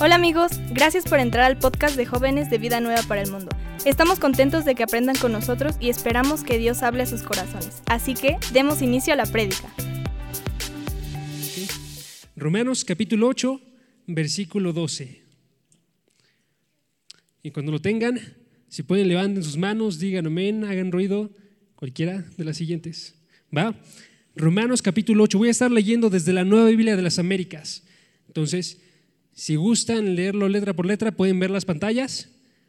Hola amigos, gracias por entrar al podcast de jóvenes de Vida Nueva para el Mundo. Estamos contentos de que aprendan con nosotros y esperamos que Dios hable a sus corazones. Así que demos inicio a la prédica. Romanos capítulo 8, versículo 12. Y cuando lo tengan, si pueden levanten sus manos, digan amén, hagan ruido, cualquiera de las siguientes. ¿Va? Romanos capítulo 8. Voy a estar leyendo desde la Nueva Biblia de las Américas. Entonces, si gustan leerlo letra por letra, pueden ver las pantallas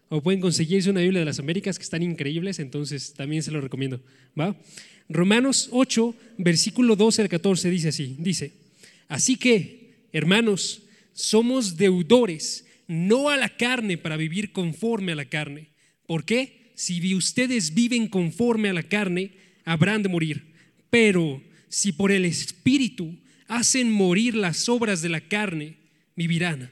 o pueden conseguirse una Biblia de las Américas que están increíbles, entonces también se lo recomiendo. ¿va? Romanos 8, versículo 12 al 14 dice así, dice, así que, hermanos, somos deudores, no a la carne para vivir conforme a la carne. ¿Por qué? Si ustedes viven conforme a la carne, habrán de morir. Pero si por el Espíritu hacen morir las obras de la carne, vivirán.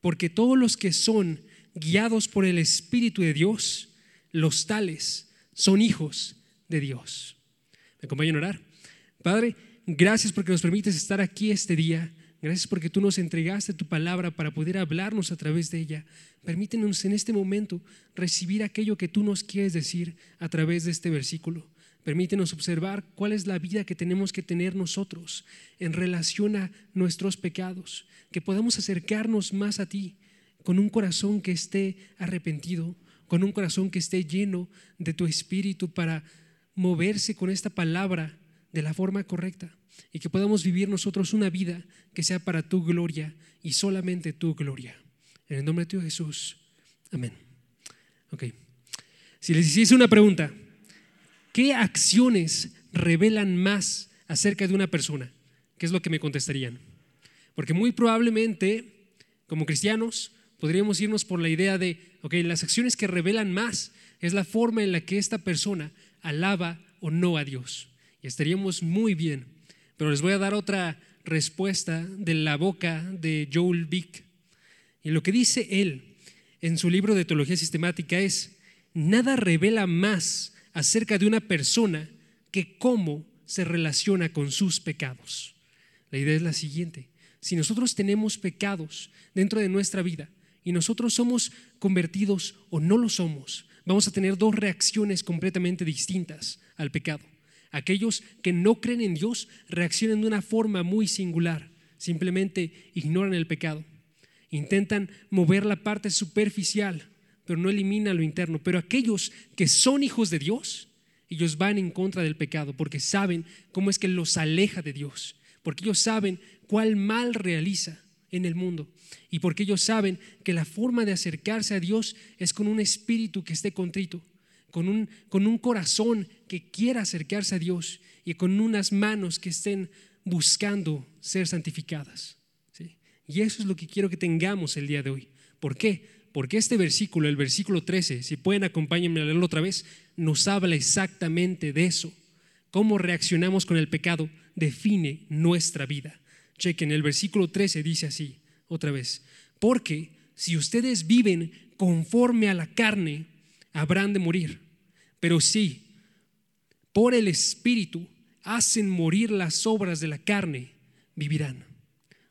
Porque todos los que son guiados por el Espíritu de Dios, los tales son hijos de Dios. ¿Me acompañan a orar? Padre, gracias porque nos permites estar aquí este día. Gracias porque tú nos entregaste tu palabra para poder hablarnos a través de ella. Permítenos en este momento recibir aquello que tú nos quieres decir a través de este versículo. Permítenos observar cuál es la vida que tenemos que tener nosotros en relación a nuestros pecados, que podamos acercarnos más a ti con un corazón que esté arrepentido, con un corazón que esté lleno de tu espíritu para moverse con esta palabra de la forma correcta y que podamos vivir nosotros una vida que sea para tu gloria y solamente tu gloria. En el nombre de tu Jesús. Amén. Ok. Si les hiciese una pregunta, ¿qué acciones revelan más acerca de una persona? ¿Qué es lo que me contestarían? Porque muy probablemente, como cristianos, podríamos irnos por la idea de, ok, las acciones que revelan más es la forma en la que esta persona alaba o no a Dios. Y estaríamos muy bien. Pero les voy a dar otra respuesta de la boca de Joel Vick. Y lo que dice él en su libro de Teología Sistemática es, nada revela más acerca de una persona que cómo se relaciona con sus pecados. La idea es la siguiente. Si nosotros tenemos pecados dentro de nuestra vida y nosotros somos convertidos o no lo somos, vamos a tener dos reacciones completamente distintas al pecado. Aquellos que no creen en Dios reaccionan de una forma muy singular, simplemente ignoran el pecado, intentan mover la parte superficial pero no elimina lo interno. Pero aquellos que son hijos de Dios, ellos van en contra del pecado porque saben cómo es que los aleja de Dios, porque ellos saben cuál mal realiza en el mundo y porque ellos saben que la forma de acercarse a Dios es con un espíritu que esté contrito, con un, con un corazón que quiera acercarse a Dios y con unas manos que estén buscando ser santificadas. Y eso es lo que quiero que tengamos el día de hoy. ¿Por qué? Porque este versículo, el versículo 13, si pueden acompáñenme a leerlo otra vez, nos habla exactamente de eso. Cómo reaccionamos con el pecado define nuestra vida. Chequen, el versículo 13 dice así, otra vez, porque si ustedes viven conforme a la carne, habrán de morir. Pero si por el Espíritu hacen morir las obras de la carne, vivirán.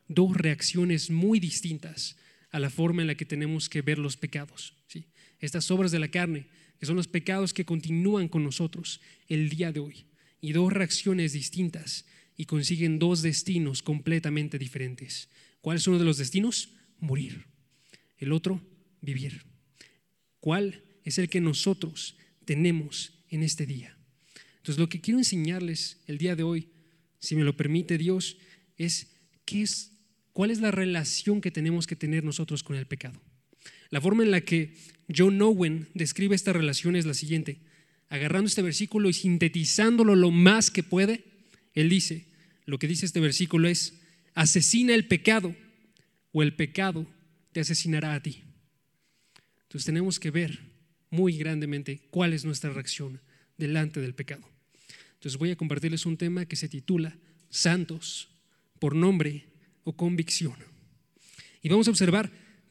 Dos reacciones muy distintas a la forma en la que tenemos que ver los pecados. ¿sí? Estas obras de la carne, que son los pecados que continúan con nosotros el día de hoy, y dos reacciones distintas y consiguen dos destinos completamente diferentes. ¿Cuál es uno de los destinos? Morir. El otro, vivir. ¿Cuál es el que nosotros tenemos en este día? Entonces, lo que quiero enseñarles el día de hoy, si me lo permite Dios, es qué es ¿Cuál es la relación que tenemos que tener nosotros con el pecado? La forma en la que John Owen describe esta relación es la siguiente. Agarrando este versículo y sintetizándolo lo más que puede, él dice, lo que dice este versículo es, asesina el pecado o el pecado te asesinará a ti. Entonces tenemos que ver muy grandemente cuál es nuestra reacción delante del pecado. Entonces voy a compartirles un tema que se titula Santos por nombre o convicción. Y vamos a observar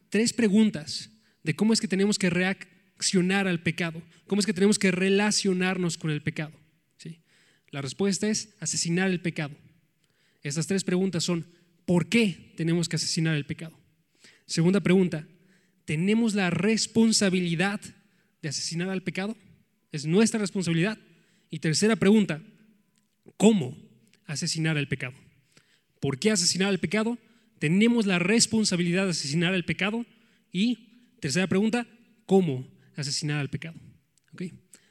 tres preguntas de cómo es que tenemos que reaccionar al pecado, cómo es que tenemos que relacionarnos con el pecado. ¿sí? La respuesta es asesinar el pecado. Estas tres preguntas son, ¿por qué tenemos que asesinar el pecado? Segunda pregunta, ¿tenemos la responsabilidad de asesinar al pecado? Es nuestra responsabilidad. Y tercera pregunta, ¿cómo asesinar al pecado? ¿Por qué asesinar al pecado? ¿Tenemos la responsabilidad de asesinar al pecado? Y tercera pregunta, ¿cómo asesinar al pecado?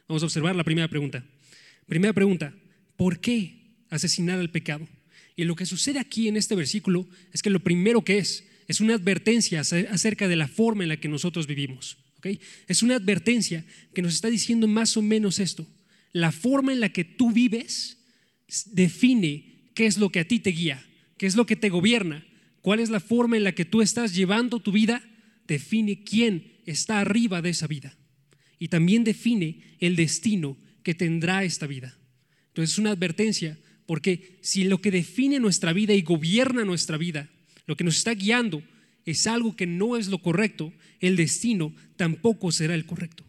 Vamos a observar la primera pregunta. Primera pregunta, ¿por qué asesinar al pecado? Y lo que sucede aquí en este versículo es que lo primero que es, es una advertencia acerca de la forma en la que nosotros vivimos. Es una advertencia que nos está diciendo más o menos esto. La forma en la que tú vives define qué es lo que a ti te guía, qué es lo que te gobierna, cuál es la forma en la que tú estás llevando tu vida, define quién está arriba de esa vida. Y también define el destino que tendrá esta vida. Entonces es una advertencia, porque si lo que define nuestra vida y gobierna nuestra vida, lo que nos está guiando, es algo que no es lo correcto, el destino tampoco será el correcto.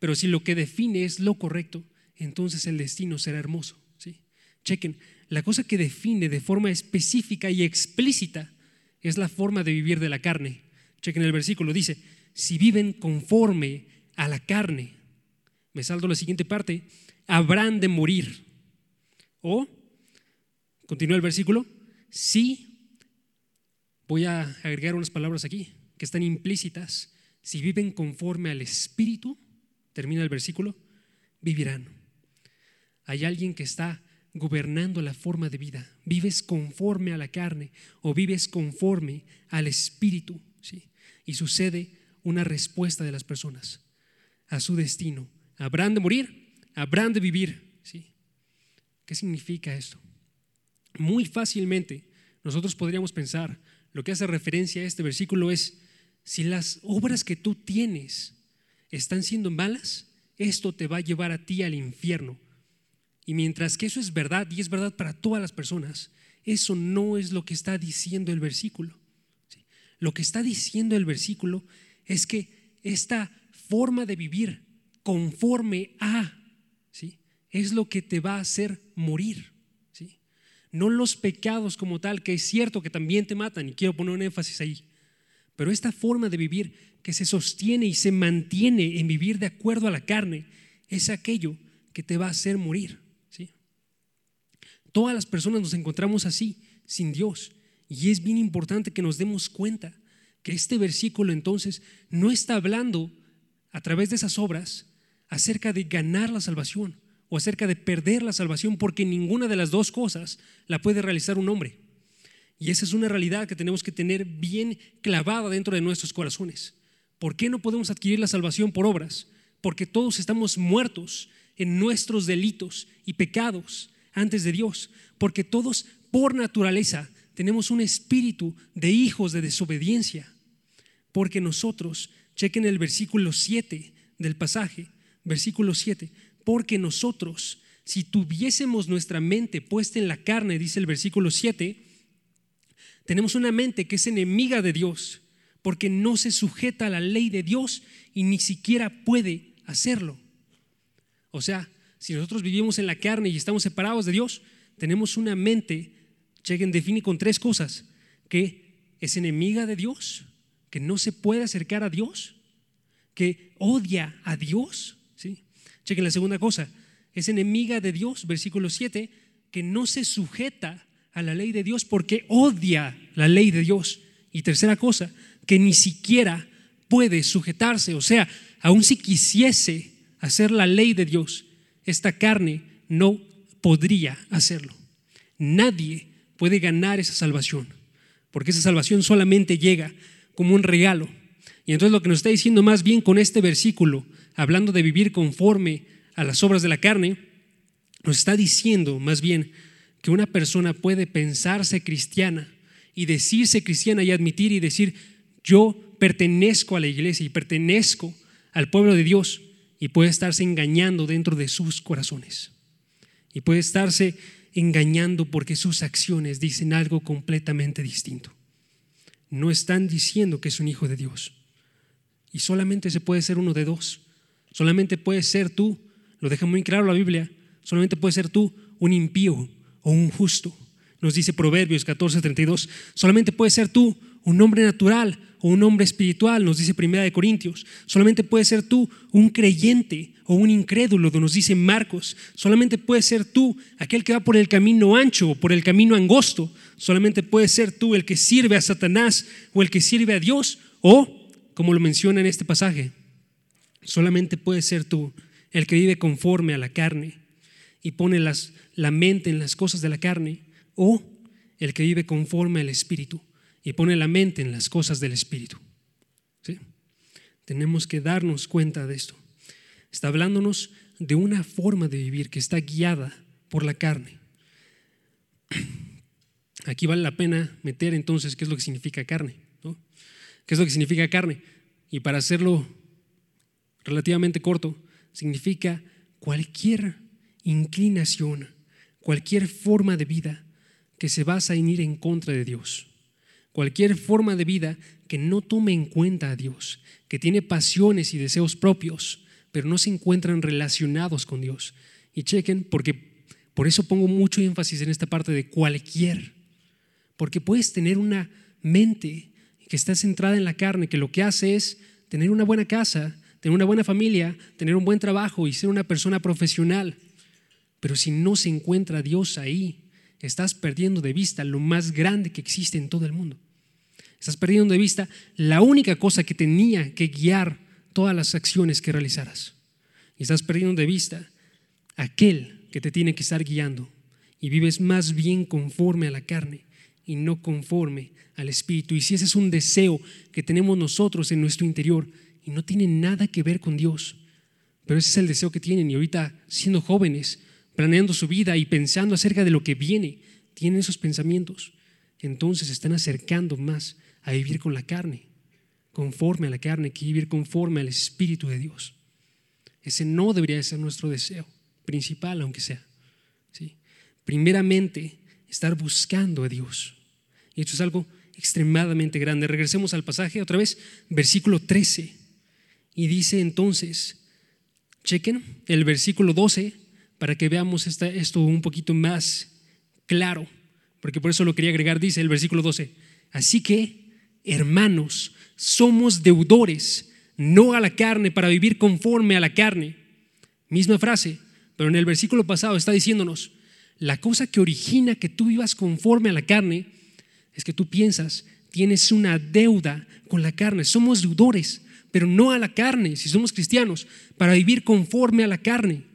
Pero si lo que define es lo correcto, entonces el destino será hermoso. ¿sí? Chequen, la cosa que define de forma específica y explícita es la forma de vivir de la carne. Chequen el versículo, dice, si viven conforme a la carne, me salto la siguiente parte, habrán de morir. O, continúa el versículo, si Voy a agregar unas palabras aquí que están implícitas. Si viven conforme al Espíritu, termina el versículo, vivirán. Hay alguien que está gobernando la forma de vida. Vives conforme a la carne o vives conforme al Espíritu. ¿sí? Y sucede una respuesta de las personas a su destino. Habrán de morir, habrán de vivir. ¿sí? ¿Qué significa esto? Muy fácilmente nosotros podríamos pensar, lo que hace referencia a este versículo es, si las obras que tú tienes están siendo malas, esto te va a llevar a ti al infierno. Y mientras que eso es verdad y es verdad para todas las personas, eso no es lo que está diciendo el versículo. Lo que está diciendo el versículo es que esta forma de vivir conforme a, ¿sí? es lo que te va a hacer morir no los pecados como tal, que es cierto que también te matan, y quiero poner un énfasis ahí, pero esta forma de vivir que se sostiene y se mantiene en vivir de acuerdo a la carne, es aquello que te va a hacer morir. Todas las personas nos encontramos así, sin Dios, y es bien importante que nos demos cuenta que este versículo entonces no está hablando a través de esas obras acerca de ganar la salvación, o acerca de perder la salvación, porque ninguna de las dos cosas la puede realizar un hombre. Y esa es una realidad que tenemos que tener bien clavada dentro de nuestros corazones. ¿Por qué no podemos adquirir la salvación por obras? Porque todos estamos muertos en nuestros delitos y pecados antes de Dios. Porque todos por naturaleza tenemos un espíritu de hijos de desobediencia. Porque nosotros, chequen el versículo 7 del pasaje, versículo 7, porque nosotros, si tuviésemos nuestra mente puesta en la carne, dice el versículo 7, tenemos una mente que es enemiga de Dios, porque no se sujeta a la ley de Dios y ni siquiera puede hacerlo. O sea, si nosotros vivimos en la carne y estamos separados de Dios, tenemos una mente, chequen, define con tres cosas, que es enemiga de Dios, que no se puede acercar a Dios, que odia a Dios Chequen la segunda cosa, es enemiga de Dios, versículo 7, que no se sujeta a la ley de Dios porque odia la ley de Dios. Y tercera cosa, que ni siquiera puede sujetarse, o sea, aun si quisiese hacer la ley de Dios, esta carne no podría hacerlo. Nadie puede ganar esa salvación, porque esa salvación solamente llega como un regalo. Y entonces lo que nos está diciendo más bien con este versículo hablando de vivir conforme a las obras de la carne, nos está diciendo más bien que una persona puede pensarse cristiana y decirse cristiana y admitir y decir, yo pertenezco a la iglesia y pertenezco al pueblo de Dios y puede estarse engañando dentro de sus corazones. Y puede estarse engañando porque sus acciones dicen algo completamente distinto. No están diciendo que es un hijo de Dios. Y solamente se puede ser uno de dos. Solamente puedes ser tú, lo deja muy claro la Biblia, solamente puedes ser tú un impío o un justo. Nos dice Proverbios 14:32, solamente puedes ser tú un hombre natural o un hombre espiritual, nos dice Primera de Corintios. Solamente puedes ser tú un creyente o un incrédulo, nos dice Marcos. Solamente puedes ser tú aquel que va por el camino ancho o por el camino angosto. Solamente puedes ser tú el que sirve a Satanás o el que sirve a Dios o, como lo menciona en este pasaje, solamente puedes ser tú el que vive conforme a la carne y pone la mente en las cosas de la carne o el que vive conforme al Espíritu y pone la mente en las cosas del Espíritu. ¿Sí? Tenemos que darnos cuenta de esto. Está hablándonos de una forma de vivir que está guiada por la carne. Aquí vale la pena meter entonces qué es lo que significa carne. ¿Qué es lo que significa carne? Y para hacerlo relativamente corto, significa cualquier inclinación, cualquier forma de vida que se basa en ir en contra de Dios. Cualquier forma de vida que no tome en cuenta a Dios, que tiene pasiones y deseos propios, pero no se encuentran relacionados con Dios. Y chequen, porque por eso pongo mucho énfasis en esta parte de cualquier, porque puedes tener una mente que está centrada en la carne, que lo que hace es tener una buena casa, tener una buena familia, tener un buen trabajo y ser una persona profesional. Pero si no se encuentra Dios ahí, estás perdiendo de vista lo más grande que existe en todo el mundo. Estás perdiendo de vista la única cosa que tenía que guiar todas las acciones que realizaras. Y estás perdiendo de vista aquel que te tiene que estar guiando. Y vives más bien conforme a la carne y no conforme al Espíritu. Y si ese es un deseo que tenemos nosotros en nuestro interior y no tiene nada que ver con Dios, pero ese es el deseo que tienen y ahorita siendo jóvenes, planeando su vida y pensando acerca de lo que viene, tienen esos pensamientos, entonces se están acercando más a vivir con la carne, conforme a la carne, que vivir conforme al Espíritu de Dios. Ese no debería ser nuestro deseo principal, aunque sea. Primeramente, estar buscando a Dios. Y esto es algo extremadamente grande. Regresemos al pasaje otra vez, versículo 13. Y dice entonces, chequen el versículo 12 para que veamos esto un poquito más claro, porque por eso lo quería agregar, dice el versículo 12. Así que, hermanos, somos deudores, no a la carne, para vivir conforme a la carne. Misma frase, pero en el versículo pasado está diciéndonos, la cosa que origina que tú vivas conforme a la carne es que tú piensas, tienes una deuda con la carne, somos deudores, pero no a la carne, si somos cristianos, para vivir conforme a la carne.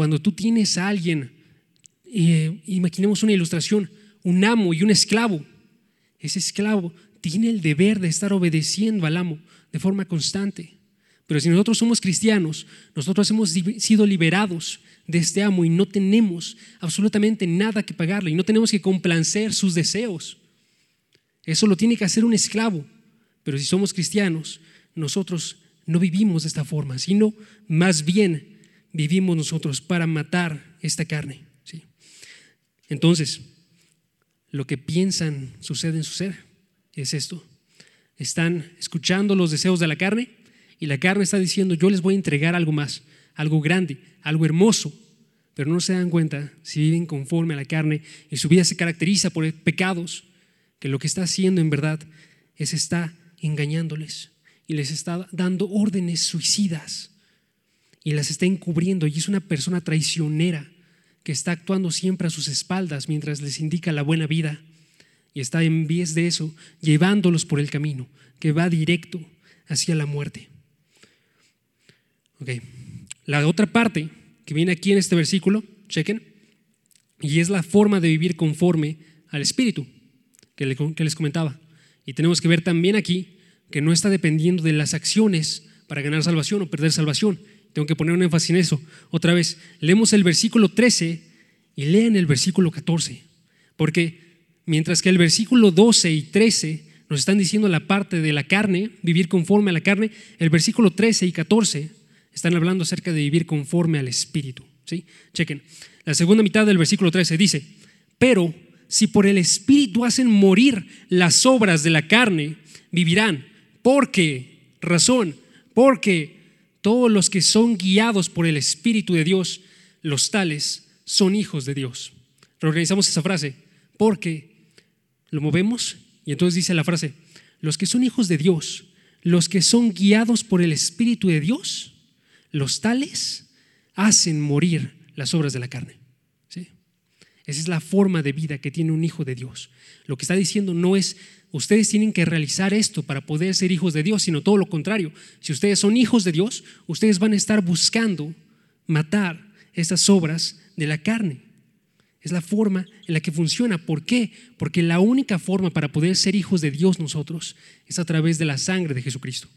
Cuando tú tienes a alguien, eh, imaginemos una ilustración, un amo y un esclavo, ese esclavo tiene el deber de estar obedeciendo al amo de forma constante. Pero si nosotros somos cristianos, nosotros hemos sido liberados de este amo y no tenemos absolutamente nada que pagarle y no tenemos que complacer sus deseos. Eso lo tiene que hacer un esclavo. Pero si somos cristianos, nosotros no vivimos de esta forma, sino más bien vivimos nosotros para matar esta carne. ¿sí? Entonces, lo que piensan sucede en su ser es esto. Están escuchando los deseos de la carne y la carne está diciendo, yo les voy a entregar algo más, algo grande, algo hermoso, pero no se dan cuenta si viven conforme a la carne y su vida se caracteriza por pecados, que lo que está haciendo en verdad es está engañándoles y les está dando órdenes suicidas y las está encubriendo y es una persona traicionera que está actuando siempre a sus espaldas mientras les indica la buena vida y está en vez de eso llevándolos por el camino que va directo hacia la muerte. Okay. La otra parte que viene aquí en este versículo, chequen, y es la forma de vivir conforme al Espíritu que les comentaba. Y tenemos que ver también aquí que no está dependiendo de las acciones para ganar salvación o perder salvación, tengo que poner un énfasis en eso. Otra vez, leemos el versículo 13 y lean el versículo 14. Porque mientras que el versículo 12 y 13 nos están diciendo la parte de la carne, vivir conforme a la carne, el versículo 13 y 14 están hablando acerca de vivir conforme al Espíritu. ¿sí? Chequen, la segunda mitad del versículo 13 dice, pero si por el Espíritu hacen morir las obras de la carne, vivirán. Porque, razón, porque todos los que son guiados por el Espíritu de Dios, los tales son hijos de Dios. Reorganizamos esa frase porque lo movemos Y entonces dice la frase, los que son hijos de Dios, los que son guiados por el Espíritu de Dios, los tales hacen morir las obras de la carne. Esa es la forma de vida que tiene un hijo de Dios. Lo que está diciendo no es, ustedes tienen que realizar esto para poder ser hijos de Dios, sino todo lo contrario. Si ustedes son hijos de Dios, ustedes van a estar buscando matar estas obras de la carne. Es la forma en la que funciona. ¿Por qué? Porque la única forma para poder ser hijos de Dios nosotros es a través de la sangre de Jesucristo.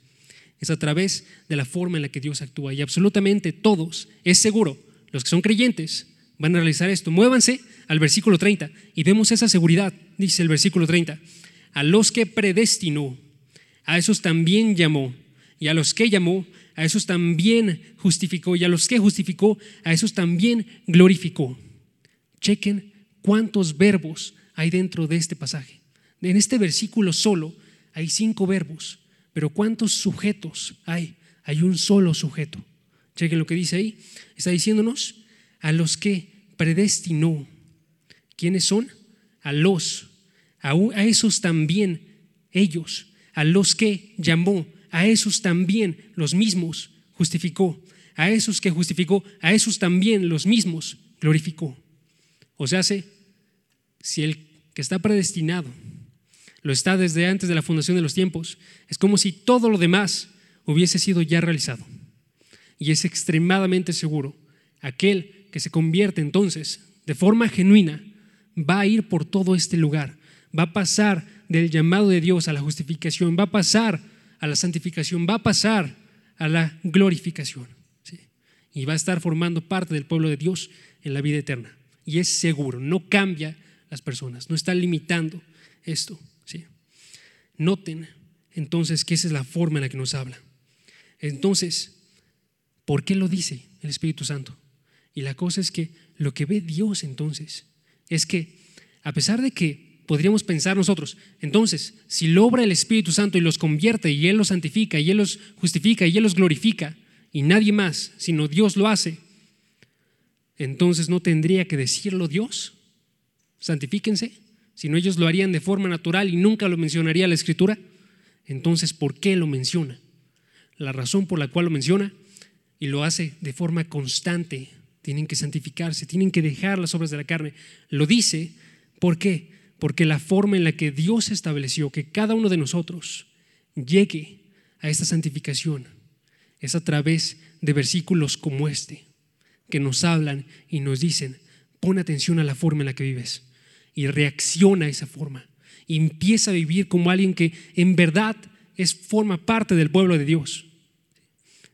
Es a través de la forma en la que Dios actúa. Y absolutamente todos, es seguro, los que son creyentes van a realizar esto. Muévanse al versículo 30 y vemos esa seguridad, dice el versículo 30. A los que predestinó, a esos también llamó. Y a los que llamó, a esos también justificó. Y a los que justificó, a esos también glorificó. Chequen cuántos verbos hay dentro de este pasaje. En este versículo solo hay cinco verbos, pero ¿cuántos sujetos hay? Hay un solo sujeto. Chequen lo que dice ahí. Está diciéndonos a los que predestinó. ¿Quiénes son? A los. A, esos también ellos. A los que llamó. A esos también los mismos justificó. A esos que justificó. A esos también los mismos glorificó. O sea, si el que está predestinado lo está desde antes de la fundación de los tiempos, es como si todo lo demás hubiese sido ya realizado. Y es extremadamente seguro, aquel que se convierte entonces de forma genuina va a ir por todo este lugar, va a pasar del llamado de Dios a la justificación, va a pasar a la santificación, va a pasar a la glorificación. Y va a estar formando parte del pueblo de Dios en la vida eterna y es seguro, no cambia las personas, no está limitando esto. ¿sí? Noten entonces que esa es la forma en la que nos habla. Entonces, ¿por qué lo dice el Espíritu Santo? Y la cosa es que lo que ve Dios entonces es que, a pesar de que podríamos pensar nosotros, entonces, si lo obra el Espíritu Santo y los convierte y Él los santifica y Él los justifica y Él los glorifica y nadie más, sino Dios lo hace, entonces no tendría que decirlo Dios. Santifíquense, si no ellos lo harían de forma natural y nunca lo mencionaría la Escritura. Entonces, ¿por qué lo menciona? La razón por la cual lo menciona y lo hace de forma constante. Tienen que santificarse, tienen que dejar las obras de la carne. Lo dice, ¿por qué? Porque la forma en la que Dios estableció que cada uno de nosotros llegue a esta santificación es a través de versículos como este que nos hablan y nos dicen, pon atención a la forma en la que vives y reacciona a esa forma. Y empieza a vivir como alguien que en verdad es, forma parte del pueblo de Dios.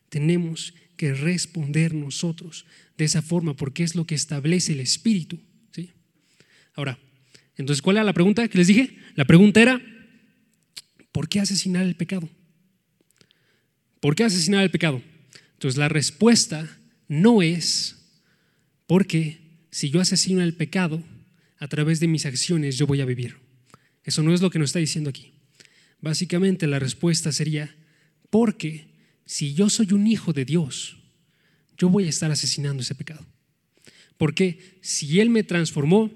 Tenemos que responder nosotros de esa forma porque es lo que establece el Espíritu. ¿sí? Ahora, entonces, ¿cuál era la pregunta que les dije? La pregunta era, ¿por qué asesinar el pecado? ¿Por qué asesinar el pecado? Entonces, la respuesta no es porque si yo asesino el pecado, a través de mis acciones yo voy a vivir. Eso no es lo que nos está diciendo aquí. Básicamente la respuesta sería, porque si yo soy un hijo de Dios, yo voy a estar asesinando ese pecado. Porque si Él me transformó,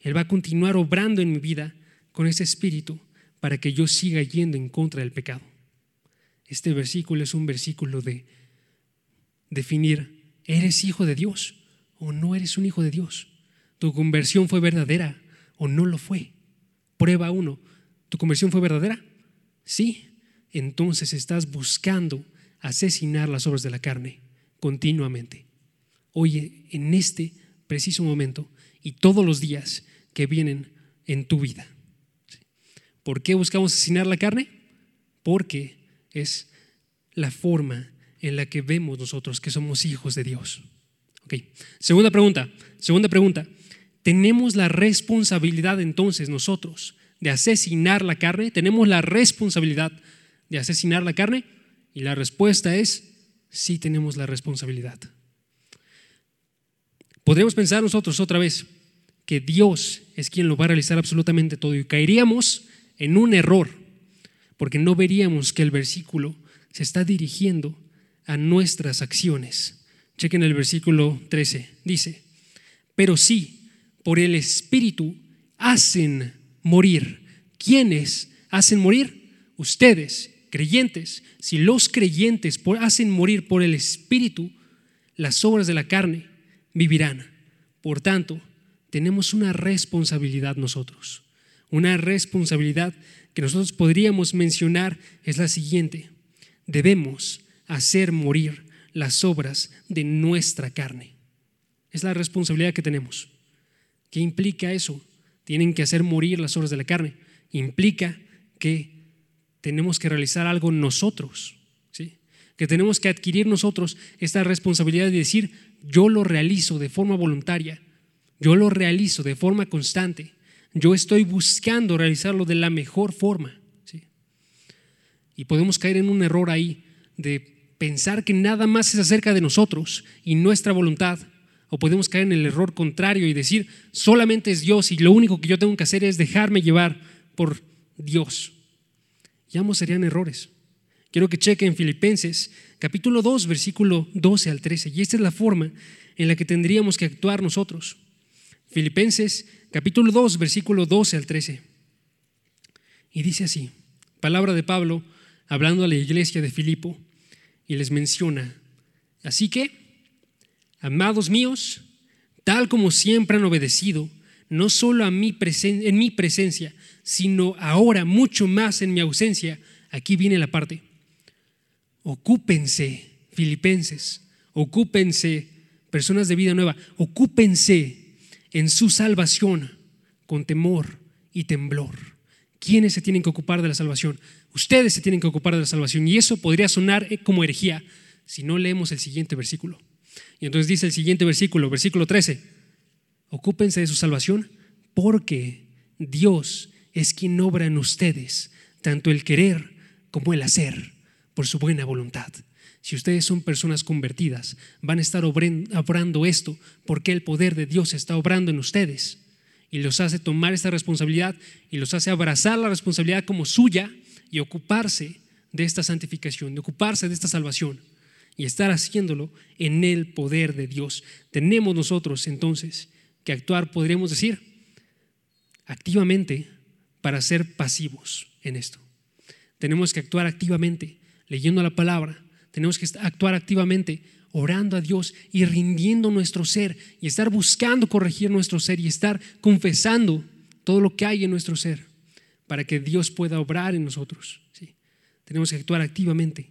Él va a continuar obrando en mi vida con ese espíritu para que yo siga yendo en contra del pecado. Este versículo es un versículo de definir ¿Eres hijo de Dios o no eres un hijo de Dios? ¿Tu conversión fue verdadera o no lo fue? Prueba uno. ¿Tu conversión fue verdadera? Sí. Entonces estás buscando asesinar las obras de la carne continuamente. Oye, en este preciso momento y todos los días que vienen en tu vida. ¿Por qué buscamos asesinar la carne? Porque es la forma en la que vemos nosotros que somos hijos de Dios. Okay. Segunda pregunta, segunda pregunta. ¿Tenemos la responsabilidad entonces nosotros de asesinar la carne? ¿Tenemos la responsabilidad de asesinar la carne? Y la respuesta es, sí tenemos la responsabilidad. Podríamos pensar nosotros otra vez que Dios es quien lo va a realizar absolutamente todo y caeríamos en un error, porque no veríamos que el versículo se está dirigiendo a nuestras acciones. Chequen el versículo 13. Dice, pero sí, por el Espíritu hacen morir ¿quiénes hacen morir? Ustedes, creyentes. Si los creyentes hacen morir por el Espíritu las obras de la carne, vivirán. Por tanto, tenemos una responsabilidad nosotros. Una responsabilidad que nosotros podríamos mencionar es la siguiente. Debemos hacer morir las obras de nuestra carne. Es la responsabilidad que tenemos. ¿Qué implica eso? Tienen que hacer morir las obras de la carne. Implica que tenemos que realizar algo nosotros, ¿sí? que tenemos que adquirir nosotros esta responsabilidad de decir, yo lo realizo de forma voluntaria, yo lo realizo de forma constante, yo estoy buscando realizarlo de la mejor forma. Y podemos caer en un error ahí de pensar que nada más es acerca de nosotros y nuestra voluntad. O podemos caer en el error contrario y decir, solamente es Dios y lo único que yo tengo que hacer es dejarme llevar por Dios. Y ambos serían errores. Quiero que chequen Filipenses capítulo 2, versículo 12 al 13. Y esta es la forma en la que tendríamos que actuar nosotros. Filipenses capítulo 2, versículo 12 al 13. Y dice así, palabra de Pablo hablando a la iglesia de Filipo y les menciona, así que, amados míos, tal como siempre han obedecido, no solo a mi en mi presencia, sino ahora mucho más en mi ausencia, aquí viene la parte. Ocúpense, filipenses, ocúpense, personas de vida nueva, ocúpense en su salvación con temor y temblor. ¿Quiénes se tienen que ocupar de la salvación? Ustedes se tienen que ocupar de la salvación. Y eso podría sonar como herejía si no leemos el siguiente versículo. Y entonces dice el siguiente versículo, versículo 13, ocúpense de su salvación porque Dios es quien obra en ustedes tanto el querer como el hacer por su buena voluntad. Si ustedes son personas convertidas, van a estar obrando esto porque el poder de Dios está obrando en ustedes y los hace tomar esta responsabilidad y los hace abrazar la responsabilidad como suya y ocuparse de esta santificación, de ocuparse de esta salvación y estar haciéndolo en el poder de Dios. Tenemos nosotros entonces que actuar, podríamos decir, activamente para ser pasivos en esto. Tenemos que actuar activamente leyendo la palabra, tenemos que actuar activamente orando a Dios y rindiendo nuestro ser y estar buscando corregir nuestro ser y estar confesando todo lo que hay en nuestro ser para que Dios pueda obrar en nosotros. ¿sí? Tenemos que actuar activamente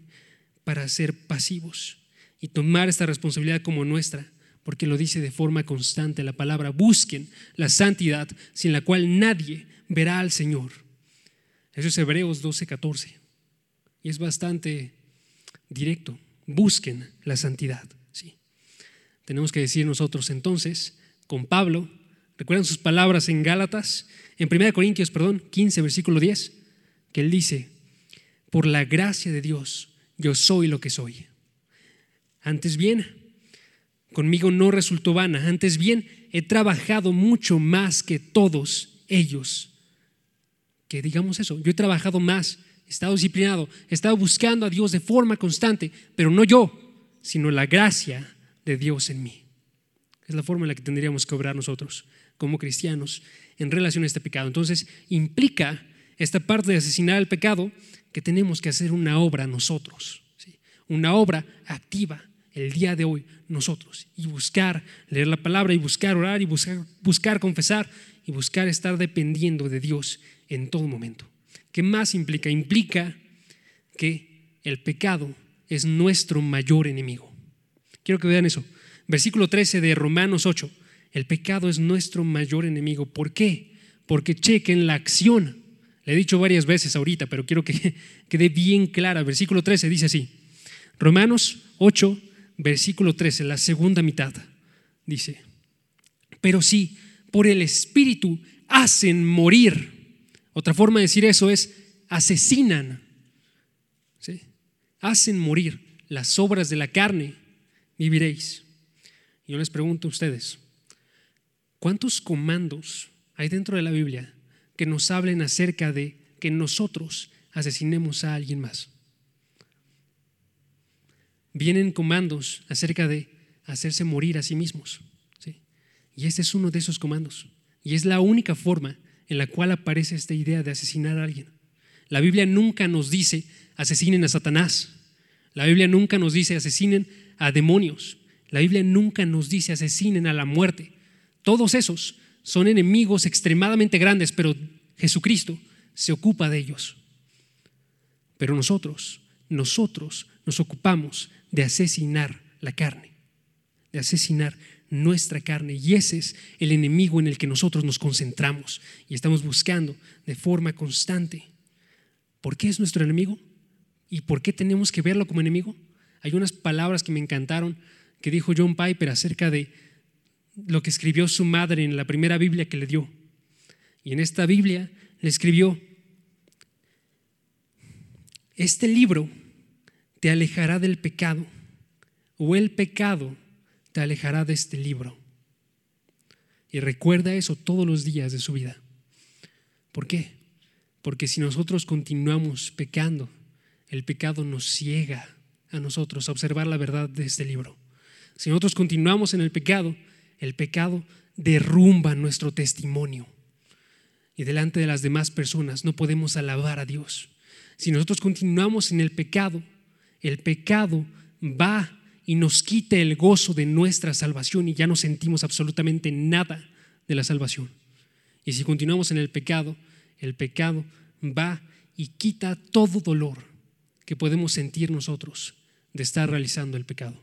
para ser pasivos y tomar esta responsabilidad como nuestra, porque lo dice de forma constante la palabra, busquen la santidad sin la cual nadie verá al Señor. Eso es Hebreos 12:14 y es bastante directo busquen la santidad. ¿sí? Tenemos que decir nosotros entonces, con Pablo, recuerdan sus palabras en Gálatas, en 1 Corintios, perdón, 15, versículo 10, que él dice, por la gracia de Dios, yo soy lo que soy. Antes bien, conmigo no resultó vana, antes bien, he trabajado mucho más que todos ellos. Que digamos eso, yo he trabajado más he estado disciplinado, he estado buscando a Dios de forma constante, pero no yo, sino la gracia de Dios en mí. Es la forma en la que tendríamos que obrar nosotros como cristianos en relación a este pecado. Entonces, implica esta parte de asesinar el pecado que tenemos que hacer una obra nosotros, una obra activa el día de hoy nosotros y buscar leer la palabra y buscar orar y buscar, buscar confesar y buscar estar dependiendo de Dios en todo momento. ¿Qué más implica? Implica que el pecado es nuestro mayor enemigo. Quiero que vean eso. Versículo 13 de Romanos 8. El pecado es nuestro mayor enemigo. ¿Por qué? Porque chequen la acción. Le he dicho varias veces ahorita, pero quiero que quede bien clara. Versículo 13 dice así. Romanos 8, versículo 13, la segunda mitad. Dice, pero si por el Espíritu hacen morir otra forma de decir eso es asesinan, hacen morir las obras de la carne, viviréis. Yo les pregunto a ustedes, ¿cuántos comandos hay dentro de la Biblia que nos hablen acerca de que nosotros asesinemos a alguien más? Vienen comandos acerca de hacerse morir a sí mismos. Y este es uno de esos comandos. Y es la única forma en la cual aparece esta idea de asesinar a alguien. La Biblia nunca nos dice asesinen a Satanás. La Biblia nunca nos dice asesinen a demonios. La Biblia nunca nos dice asesinen a la muerte. Todos esos son enemigos extremadamente grandes, pero Jesucristo se ocupa de ellos. Pero nosotros, nosotros nos ocupamos de asesinar la carne, de asesinar nuestra carne. Y ese es el enemigo en el que nosotros nos concentramos y estamos buscando de forma constante. ¿Por qué es nuestro enemigo? ¿Y por qué tenemos que verlo como enemigo? Hay unas palabras que me encantaron que dijo John Piper acerca de lo que escribió su madre en la primera Biblia que le dio. Y en esta Biblia le escribió, este libro te alejará del pecado o el pecado alejará de este libro. Y recuerda eso todos los días de su vida. ¿Por qué? Porque si nosotros continuamos pecando, el pecado nos ciega a nosotros a observar la verdad de este libro. Si nosotros continuamos en el pecado, el pecado derrumba nuestro testimonio. Y delante de las demás personas no podemos alabar a Dios. Si nosotros continuamos en el pecado, el pecado va y nos quite el gozo de nuestra salvación y ya no sentimos absolutamente nada de la salvación. Y si continuamos en el pecado, el pecado va y quita todo dolor que podemos sentir nosotros de estar realizando el pecado.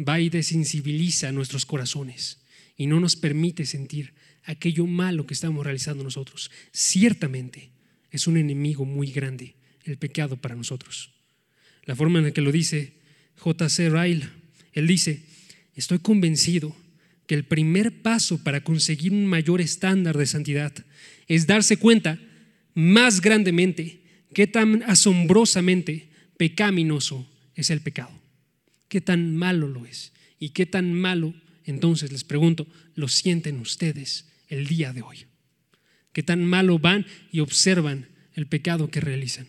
Va y desensibiliza nuestros corazones y no nos permite sentir aquello malo que estamos realizando nosotros. Ciertamente es un enemigo muy grande el pecado para nosotros. La forma en la que lo dice J.C. Ryle. Él dice, estoy convencido que el primer paso para conseguir un mayor estándar de santidad es darse cuenta más grandemente qué tan asombrosamente pecaminoso es el pecado, qué tan malo lo es y qué tan malo, entonces les pregunto, lo sienten ustedes el día de hoy, qué tan malo van y observan el pecado que realizan,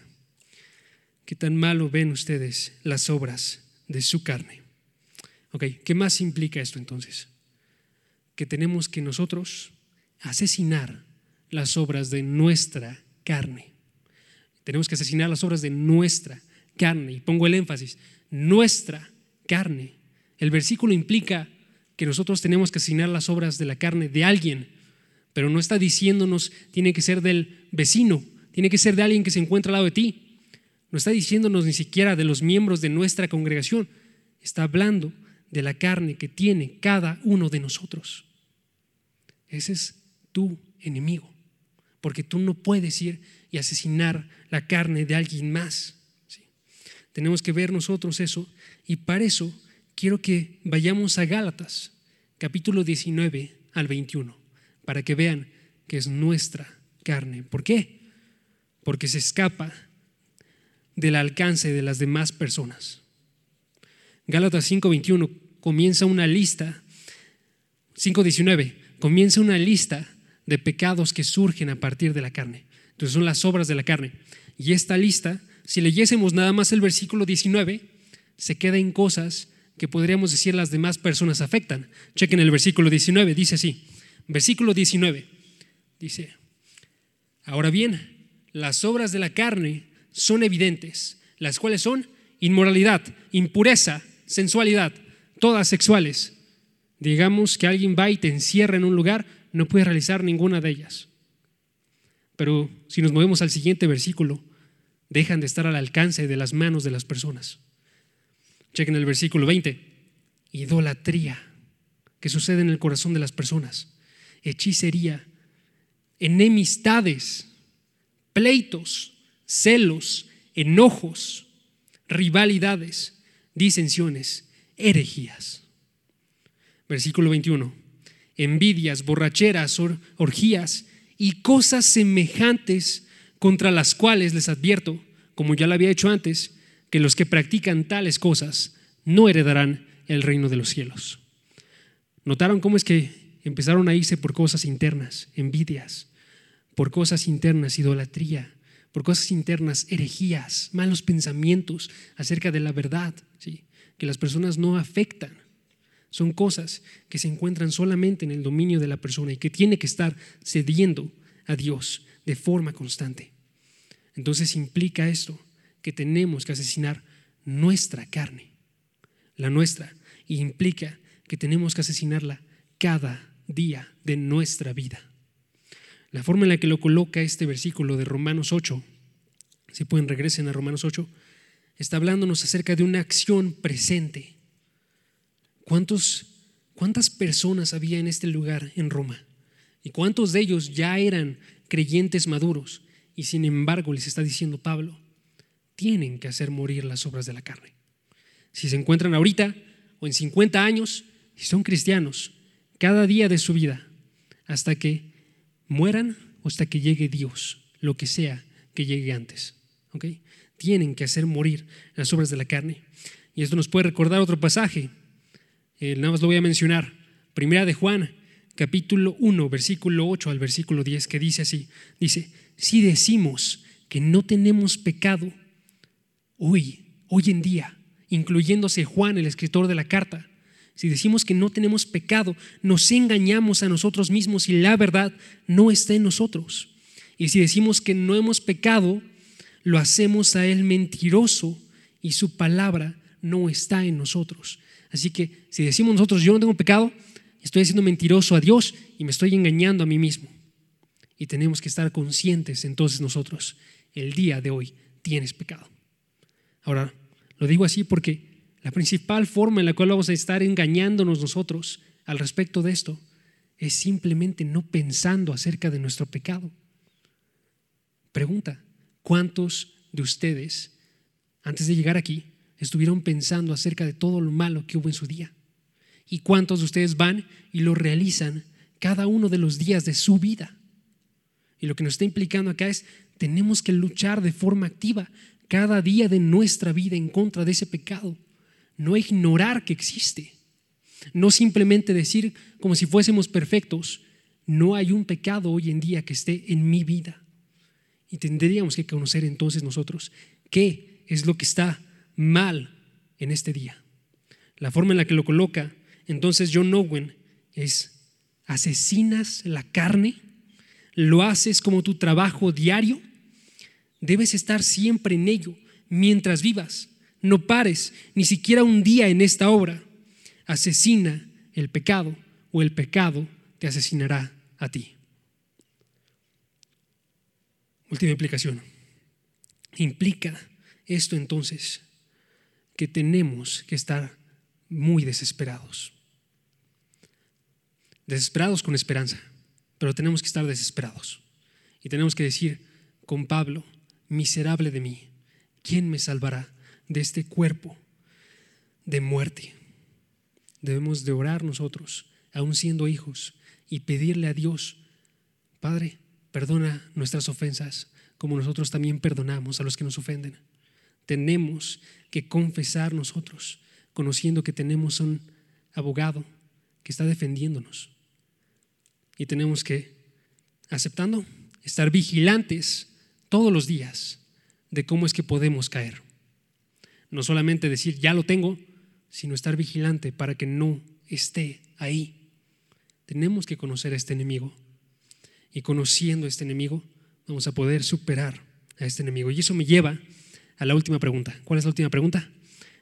qué tan malo ven ustedes las obras de su carne. Ok, ¿qué más implica esto entonces? Que tenemos que nosotros asesinar las obras de nuestra carne. Tenemos que asesinar las obras de nuestra carne. Y pongo el énfasis, nuestra carne. El versículo implica que nosotros tenemos que asesinar las obras de la carne de alguien, pero no está diciéndonos tiene que ser del vecino, tiene que ser de alguien que se encuentra al lado de ti. No está diciéndonos ni siquiera de los miembros de nuestra congregación. Está hablando de la carne que tiene cada uno de nosotros. Ese es tu enemigo. Porque tú no puedes ir y asesinar la carne de alguien más. Tenemos que ver nosotros eso. Y para eso quiero que vayamos a Gálatas, capítulo 19 al 21, para que vean que es nuestra carne. ¿Por qué? Porque se escapa del alcance de las demás personas. Gálatas 5:21 comienza una lista, 5:19 comienza una lista de pecados que surgen a partir de la carne. Entonces son las obras de la carne. Y esta lista, si leyésemos nada más el versículo 19, se queda en cosas que podríamos decir las demás personas afectan. Chequen el versículo 19, dice así. Versículo 19 dice, ahora bien, las obras de la carne son evidentes, las cuales son inmoralidad, impureza, sensualidad, todas sexuales. Digamos que alguien va y te encierra en un lugar, no puedes realizar ninguna de ellas. Pero si nos movemos al siguiente versículo, dejan de estar al alcance de las manos de las personas. Chequen el versículo 20. Idolatría, que sucede en el corazón de las personas. Hechicería, enemistades, pleitos, celos, enojos, rivalidades, disensiones, herejías. Versículo 21. Envidias, borracheras, orgías y cosas semejantes contra las cuales les advierto, como ya lo había hecho antes, que los que practican tales cosas no heredarán el reino de los cielos. ¿Notaron cómo es que empezaron a irse por cosas internas, envidias, por cosas internas, idolatría, por cosas internas, herejías, malos pensamientos acerca de la verdad, ¿sí? que las personas no afectan. Son cosas que se encuentran solamente en el dominio de la persona y que tiene que estar cediendo a Dios de forma constante. Entonces implica esto que tenemos que asesinar nuestra carne, la nuestra, y implica que tenemos que asesinarla cada día de nuestra vida. La forma en la que lo coloca este versículo de Romanos 8, si pueden regresen a Romanos 8, está hablándonos acerca de una acción presente. ¿Cuántos, ¿Cuántas personas había en este lugar en Roma? ¿Y cuántos de ellos ya eran creyentes maduros? Y sin embargo les está diciendo Pablo, tienen que hacer morir las obras de la carne. Si se encuentran ahorita o en 50 años, si son cristianos, cada día de su vida, hasta que mueran hasta que llegue Dios, lo que sea que llegue antes. Tienen que hacer morir las obras de la carne. Y esto nos puede recordar otro pasaje. Eh, nada más lo voy a mencionar. Primera de Juan, capítulo 1, versículo 8 al versículo 10, que dice así. Dice, si decimos que no tenemos pecado, hoy, hoy en día, incluyéndose Juan, el escritor de la carta, si decimos que no tenemos pecado, nos engañamos a nosotros mismos y la verdad no está en nosotros. Y si decimos que no hemos pecado, lo hacemos a Él mentiroso y su palabra no está en nosotros. Así que si decimos nosotros yo no tengo pecado, estoy haciendo mentiroso a Dios y me estoy engañando a mí mismo. Y tenemos que estar conscientes entonces nosotros, el día de hoy tienes pecado. Ahora, lo digo así porque la principal forma en la cual vamos a estar engañándonos nosotros al respecto de esto es simplemente no pensando acerca de nuestro pecado. Pregunta, ¿cuántos de ustedes, antes de llegar aquí, estuvieron pensando acerca de todo lo malo que hubo en su día? ¿Y cuántos de ustedes van y lo realizan cada uno de los días de su vida? Y lo que nos está implicando acá es, tenemos que luchar de forma activa cada día de nuestra vida en contra de ese pecado no ignorar que existe, no simplemente decir como si fuésemos perfectos, no hay un pecado hoy en día que esté en mi vida. Y tendríamos que conocer entonces nosotros qué es lo que está mal en este día. La forma en la que lo coloca entonces John Owen es, asesinas la carne, lo haces como tu trabajo diario, debes estar siempre en ello mientras vivas no pares ni siquiera un día en esta obra. Asesina el pecado o el pecado te asesinará a ti. Última implicación. Implica esto entonces que tenemos que estar muy desesperados. Desesperados con esperanza, pero tenemos que estar desesperados. Y tenemos que decir con Pablo, miserable de mí, ¿quién me salvará de este cuerpo de muerte. Debemos de orar nosotros, aún siendo hijos, y pedirle a Dios, Padre, perdona nuestras ofensas, como nosotros también perdonamos a los que nos ofenden. Tenemos que confesar nosotros, conociendo que tenemos un abogado que está defendiéndonos. Y tenemos que, aceptando, estar vigilantes todos los días de cómo es que podemos caer. No solamente decir, ya lo tengo, sino estar vigilante para que no esté ahí. Tenemos que conocer a este enemigo. Y conociendo a este enemigo, vamos a poder superar a este enemigo. Y eso me lleva a la última pregunta. ¿Cuál es la última pregunta?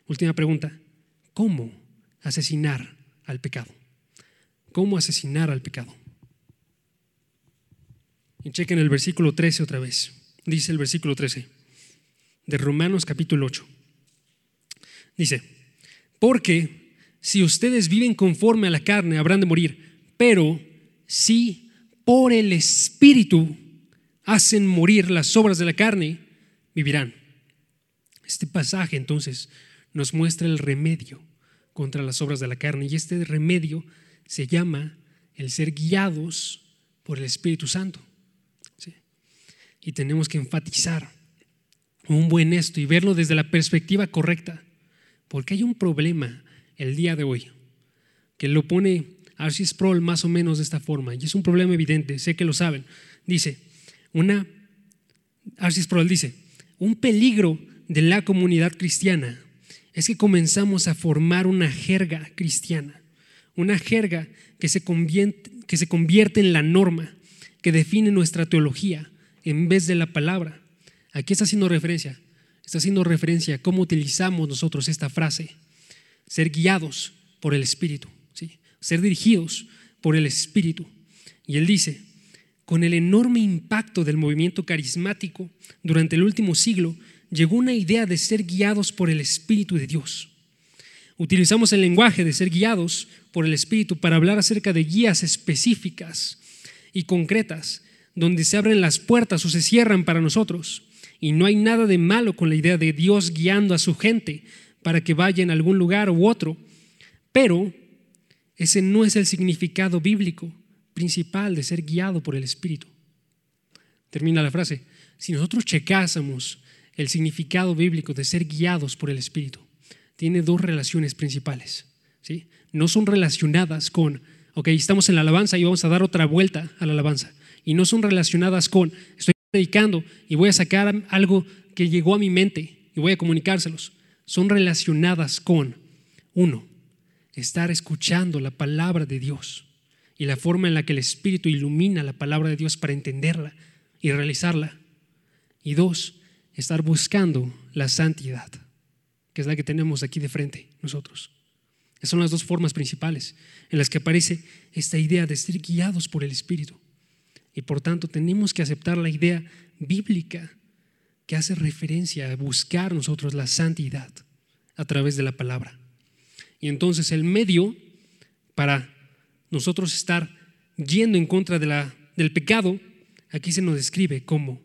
Última pregunta. ¿Cómo asesinar al pecado? ¿Cómo asesinar al pecado? Y chequen el versículo 13 otra vez. Dice el versículo 13 de Romanos capítulo 8. Dice, porque si ustedes viven conforme a la carne, habrán de morir, pero si por el Espíritu hacen morir las obras de la carne, vivirán. Este pasaje entonces nos muestra el remedio contra las obras de la carne y este remedio se llama el ser guiados por el Espíritu Santo. Y tenemos que enfatizar un buen esto y verlo desde la perspectiva correcta. Porque hay un problema el día de hoy que lo pone Arcis Sproul más o menos de esta forma, y es un problema evidente, sé que lo saben. Dice, una, Arcis Sproul dice, un peligro de la comunidad cristiana es que comenzamos a formar una jerga cristiana, una jerga que se convierte, que se convierte en la norma que define nuestra teología en vez de la palabra. ¿A qué está haciendo referencia? Está haciendo referencia a cómo utilizamos nosotros esta frase, ser guiados por el Espíritu, ¿sí? ser dirigidos por el Espíritu. Y él dice, con el enorme impacto del movimiento carismático durante el último siglo, llegó una idea de ser guiados por el Espíritu de Dios. Utilizamos el lenguaje de ser guiados por el Espíritu para hablar acerca de guías específicas y concretas, donde se abren las puertas o se cierran para nosotros. Y no hay nada de malo con la idea de Dios guiando a su gente para que vaya en algún lugar u otro. Pero ese no es el significado bíblico principal de ser guiado por el Espíritu. Termina la frase. Si nosotros checásemos el significado bíblico de ser guiados por el Espíritu, tiene dos relaciones principales. ¿sí? No son relacionadas con, ok, estamos en la alabanza y vamos a dar otra vuelta a la alabanza. Y no son relacionadas con, estoy predicando y voy a sacar algo que llegó a mi mente y voy a comunicárselos. Son relacionadas con, uno, estar escuchando la palabra de Dios y la forma en la que el Espíritu ilumina la palabra de Dios para entenderla y realizarla. Y dos, estar buscando la santidad, que es la que tenemos aquí de frente nosotros. Esas son las dos formas principales en las que aparece esta idea de ser guiados por el Espíritu. Y por tanto tenemos que aceptar la idea bíblica que hace referencia a buscar nosotros la santidad a través de la palabra. Y entonces el medio para nosotros estar yendo en contra de la, del pecado, aquí se nos describe como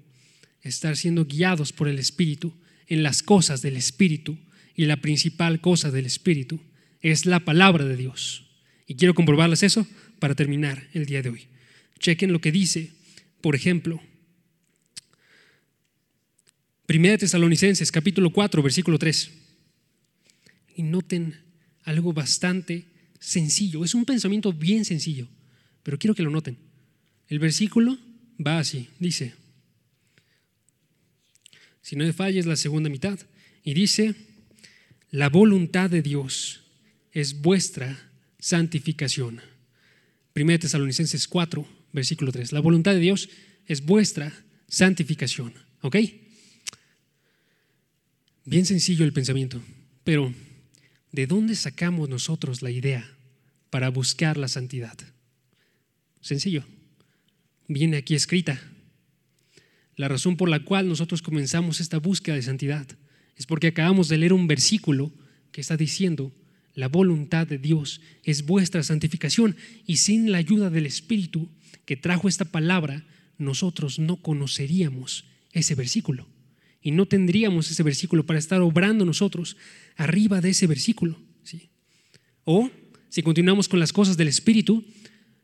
estar siendo guiados por el Espíritu en las cosas del Espíritu. Y la principal cosa del Espíritu es la palabra de Dios. Y quiero comprobarles eso para terminar el día de hoy. Chequen lo que dice, por ejemplo, Primera Tesalonicenses, capítulo 4, versículo 3. Y noten algo bastante sencillo. Es un pensamiento bien sencillo, pero quiero que lo noten. El versículo va así, dice, si no me falles la segunda mitad, y dice, la voluntad de Dios es vuestra santificación. Primera Tesalonicenses 4, versículo 3. La voluntad de Dios es vuestra santificación. ¿Ok? Bien sencillo el pensamiento, pero ¿de dónde sacamos nosotros la idea para buscar la santidad? Sencillo. Viene aquí escrita. La razón por la cual nosotros comenzamos esta búsqueda de santidad es porque acabamos de leer un versículo que está diciendo, la voluntad de Dios es vuestra santificación y sin la ayuda del Espíritu que trajo esta palabra, nosotros no conoceríamos ese versículo y no tendríamos ese versículo para estar obrando nosotros arriba de ese versículo. ¿sí? O si continuamos con las cosas del Espíritu,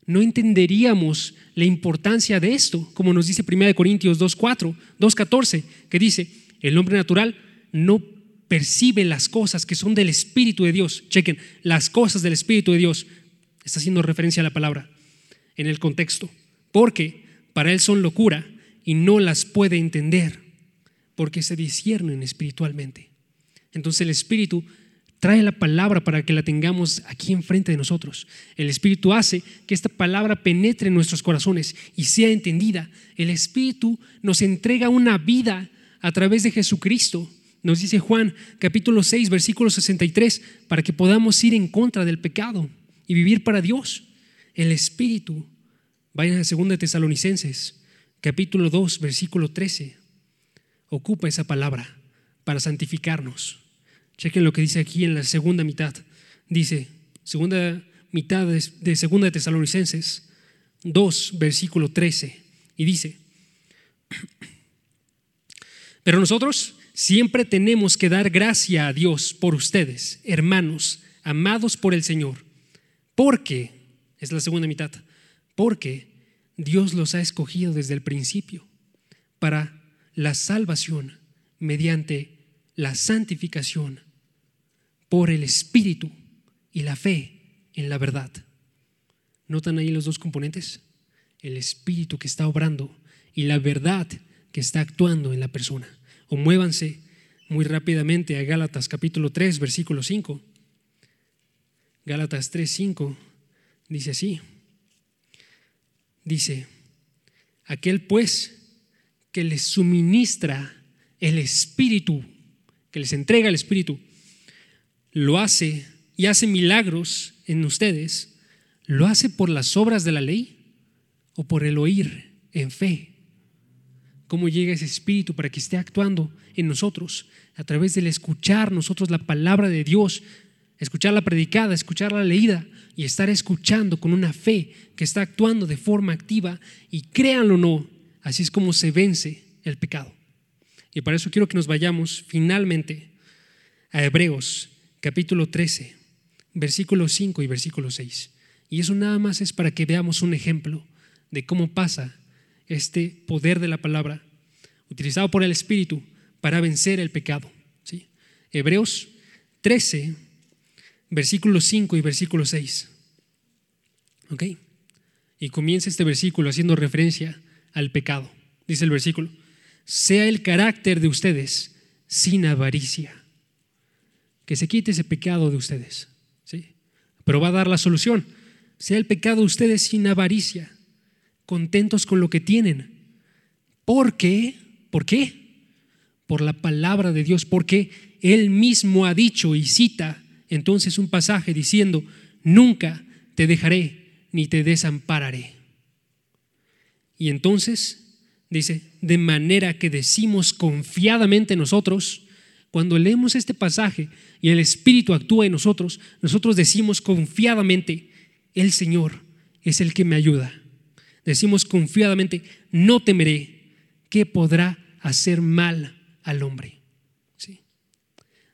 no entenderíamos la importancia de esto, como nos dice 1 Corintios 2.4, 2.14, que dice, el hombre natural no percibe las cosas que son del Espíritu de Dios. Chequen, las cosas del Espíritu de Dios. Está haciendo referencia a la palabra en el contexto. Porque para él son locura y no las puede entender porque se disciernen espiritualmente. Entonces el Espíritu trae la palabra para que la tengamos aquí enfrente de nosotros. El Espíritu hace que esta palabra penetre en nuestros corazones y sea entendida. El Espíritu nos entrega una vida a través de Jesucristo nos dice Juan capítulo 6, versículo 63, para que podamos ir en contra del pecado y vivir para Dios. El Espíritu, vayan a 2 Tesalonicenses, capítulo 2, versículo 13, ocupa esa palabra para santificarnos. Chequen lo que dice aquí en la segunda mitad. Dice, segunda mitad de, de 2 Tesalonicenses 2, versículo 13, y dice, pero nosotros Siempre tenemos que dar gracia a Dios por ustedes, hermanos, amados por el Señor. Porque, es la segunda mitad, porque Dios los ha escogido desde el principio para la salvación mediante la santificación por el Espíritu y la fe en la verdad. ¿Notan ahí los dos componentes? El Espíritu que está obrando y la verdad que está actuando en la persona o muévanse muy rápidamente a Gálatas capítulo 3, versículo 5. Gálatas 3, 5 dice así. Dice, Aquel pues que les suministra el Espíritu, que les entrega el Espíritu, lo hace y hace milagros en ustedes, ¿lo hace por las obras de la ley o por el oír en fe? ¿Cómo llega ese Espíritu para que esté actuando en nosotros? A través del escuchar nosotros la palabra de Dios, escuchar la predicada, escuchar la leída y estar escuchando con una fe que está actuando de forma activa y créanlo o no, así es como se vence el pecado. Y para eso quiero que nos vayamos finalmente a Hebreos capítulo 13, versículo 5 y versículo 6. Y eso nada más es para que veamos un ejemplo de cómo pasa este poder de la palabra utilizado por el Espíritu para vencer el pecado. ¿sí? Hebreos 13, versículo 5 y versículo 6. ¿Ok? Y comienza este versículo haciendo referencia al pecado. Dice el versículo, sea el carácter de ustedes sin avaricia. Que se quite ese pecado de ustedes. ¿sí? Pero va a dar la solución. Sea el pecado de ustedes sin avaricia, contentos con lo que tienen. ¿Por qué? ¿Por qué? Por la palabra de Dios, porque Él mismo ha dicho y cita entonces un pasaje diciendo, nunca te dejaré ni te desampararé. Y entonces dice, de manera que decimos confiadamente nosotros, cuando leemos este pasaje y el Espíritu actúa en nosotros, nosotros decimos confiadamente, el Señor es el que me ayuda. Decimos confiadamente, no temeré, ¿qué podrá hacer mal al hombre? ¿Sí?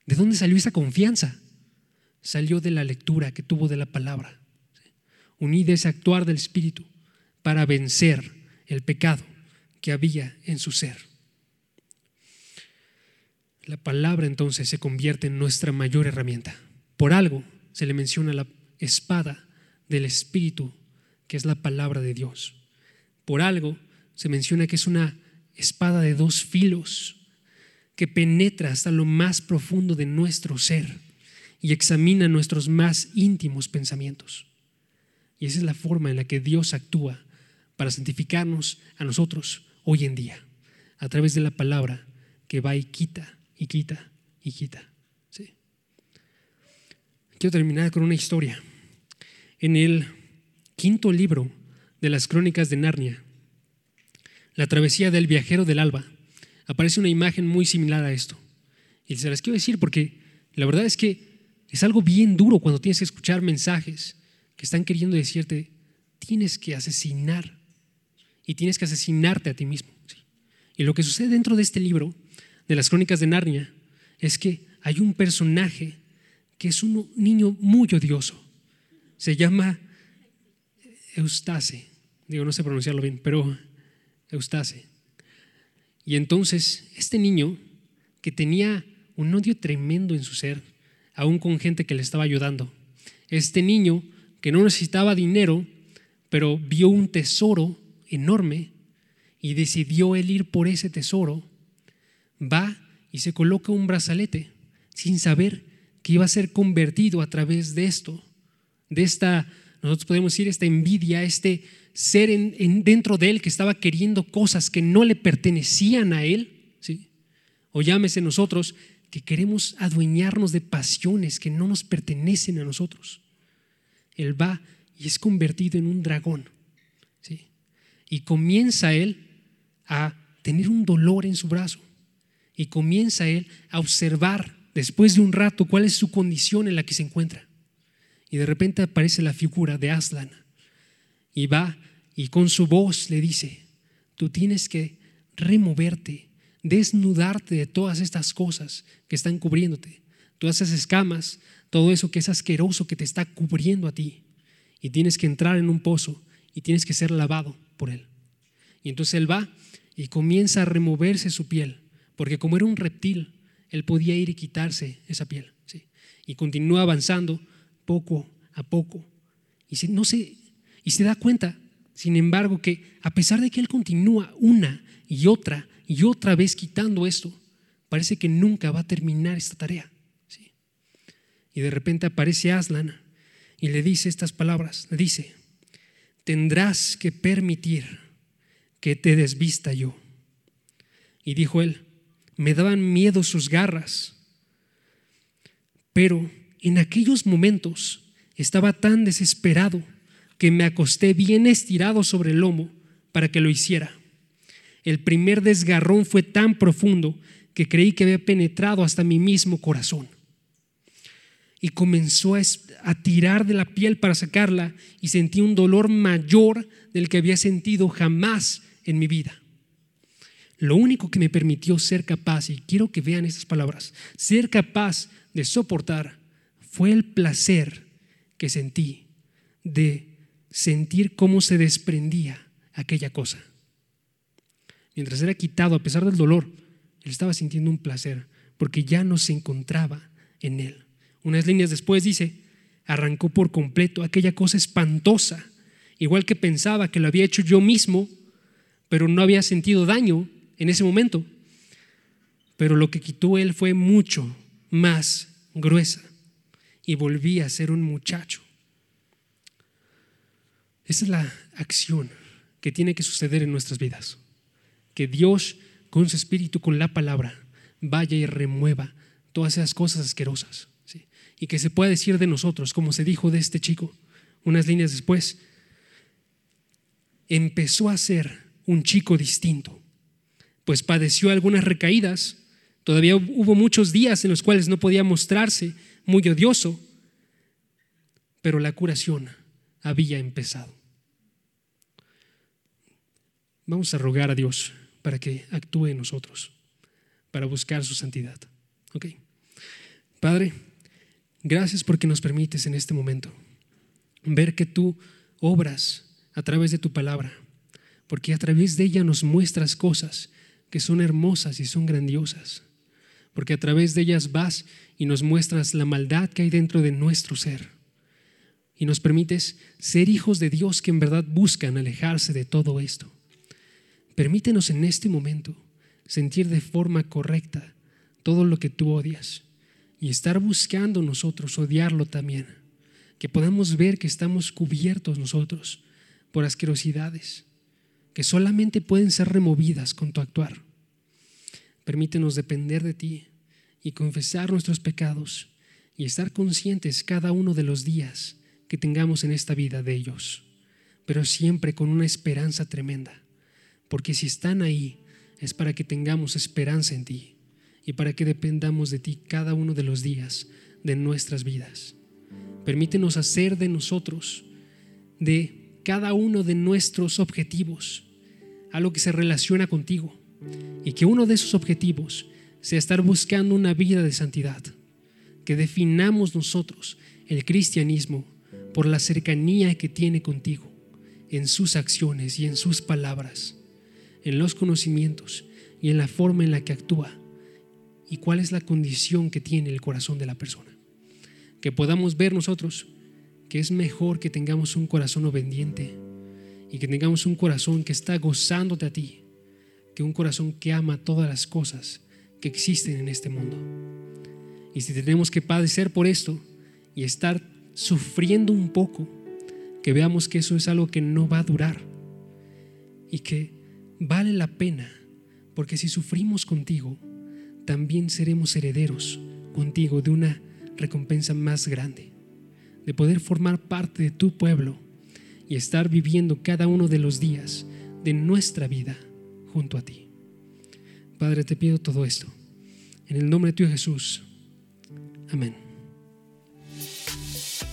¿De dónde salió esa confianza? Salió de la lectura que tuvo de la palabra. Unida ese actuar del Espíritu para vencer el pecado que había en su ser. La palabra entonces se convierte en nuestra mayor herramienta. Por algo se le menciona la espada del Espíritu, que es la palabra de Dios. Por algo se menciona que es una espada de dos filos que penetra hasta lo más profundo de nuestro ser y examina nuestros más íntimos pensamientos. Y esa es la forma en la que Dios actúa para santificarnos a nosotros hoy en día, a través de la palabra que va y quita y quita y quita. ¿sí? Quiero terminar con una historia. En el quinto libro de las crónicas de Narnia, la travesía del viajero del alba, aparece una imagen muy similar a esto. Y se las quiero decir porque la verdad es que es algo bien duro cuando tienes que escuchar mensajes que están queriendo decirte, tienes que asesinar y tienes que asesinarte a ti mismo. Y lo que sucede dentro de este libro, de las crónicas de Narnia, es que hay un personaje que es un niño muy odioso. Se llama Eustace. Digo, no sé pronunciarlo bien, pero Eustace. Y entonces, este niño que tenía un odio tremendo en su ser, aún con gente que le estaba ayudando, este niño que no necesitaba dinero, pero vio un tesoro enorme y decidió él ir por ese tesoro, va y se coloca un brazalete sin saber que iba a ser convertido a través de esto, de esta, nosotros podemos decir, esta envidia, este ser en, dentro de él que estaba queriendo cosas que no le pertenecían a él, ¿sí? o llámese nosotros que queremos adueñarnos de pasiones que no nos pertenecen a nosotros. Él va y es convertido en un dragón y comienza él a tener un dolor en su brazo. Y comienza él a observar después de un rato cuál es su condición en la que se encuentra. Y de repente aparece la figura de Aslan. Y va y con su voz le dice, tú tienes que removerte, desnudarte de todas estas cosas que están cubriéndote, todas esas escamas, todo eso que es asqueroso que te está cubriendo a ti. Y tienes que entrar en un pozo y tienes que ser lavado por él. Y entonces él va y comienza a removerse su piel, porque como era un reptil, él podía ir y quitarse esa piel. ¿sí? Y continúa avanzando poco a poco. Y se, no se, y se da cuenta, sin embargo, que a pesar de que él continúa una y otra y otra vez quitando esto, parece que nunca va a terminar esta tarea. ¿sí? Y de repente aparece Aslan y le dice estas palabras, le dice, tendrás que permitir que te desvista yo. Y dijo él, me daban miedo sus garras. Pero en aquellos momentos estaba tan desesperado que me acosté bien estirado sobre el lomo para que lo hiciera. El primer desgarrón fue tan profundo que creí que había penetrado hasta mi mismo corazón. Y comenzó a, tirar de la piel para sacarla y sentí un dolor mayor del que había sentido jamás en mi vida. Lo único que me permitió ser capaz, y quiero que vean estas palabras, ser capaz de soportar fue el placer que sentí de sentir cómo se desprendía aquella cosa. Mientras era quitado, a pesar del dolor, él estaba sintiendo un placer porque ya no se encontraba en él. Unas líneas después dice, arrancó por completo aquella cosa espantosa, igual que pensaba que lo había hecho yo mismo, pero no había sentido daño en ese momento. Pero lo que quitó él fue mucho más gruesa y volví a ser un muchacho. Esa es la acción que tiene que suceder en nuestras vidas. Que Dios, con su espíritu, con la palabra, vaya y remueva todas esas cosas asquerosas. Y que se pueda decir de nosotros, como se dijo de este chico, unas líneas después, empezó a ser un chico distinto pues padeció algunas recaídas. Todavía hubo muchos días en los cuales no podía mostrarse muy odioso, pero la curación había empezado. Vamos a rogar a Dios para que actúe en nosotros, para buscar su santidad. ¿Ok? Padre, gracias porque nos permites en este momento ver que tú obras a través de tu palabra, porque a través de ella nos muestras cosas que son hermosas y son grandiosas, porque a través de ellas vas y nos muestras la maldad que hay dentro de nuestro ser. Y nos permites ser hijos de Dios que en verdad buscan alejarse de todo esto. Permítenos en este momento sentir de forma correcta todo lo que tú odias y estar buscando nosotros odiarlo también. Que podamos ver que estamos cubiertos nosotros por asquerosidades que solamente pueden ser removidas con tu actuar. Permítenos depender de ti y confesar nuestros pecados y estar conscientes cada uno de los días que tengamos en esta vida de ellos, pero siempre con una esperanza tremenda, porque si están ahí es para que tengamos esperanza en ti y para que dependamos de ti cada uno de los días de nuestras vidas. Permítenos hacer de nosotros, de cada uno de nuestros objetivos, algo que se relaciona contigo y que uno de esos objetivos sea estar buscando una vida de santidad, que definamos nosotros el cristianismo por la cercanía que tiene contigo en sus acciones y en sus palabras, en los conocimientos y en la forma en la que actúa y cuál es la condición que tiene el corazón de la persona. Que podamos ver nosotros que es mejor que tengamos un corazón obediente y que tengamos un corazón que está gozándote a ti, que un corazón que ama todas las cosas que existen en este mundo. Y si tenemos que padecer por esto y estar sufriendo un poco, que veamos que eso es algo que no va a durar y que vale la pena, porque si sufrimos contigo, también seremos herederos contigo de una recompensa más grande, de poder formar parte de tu pueblo y estar viviendo cada uno de los días de nuestra vida junto a ti. Padre, te pido todo esto. En el nombre de tu Jesús. Amén.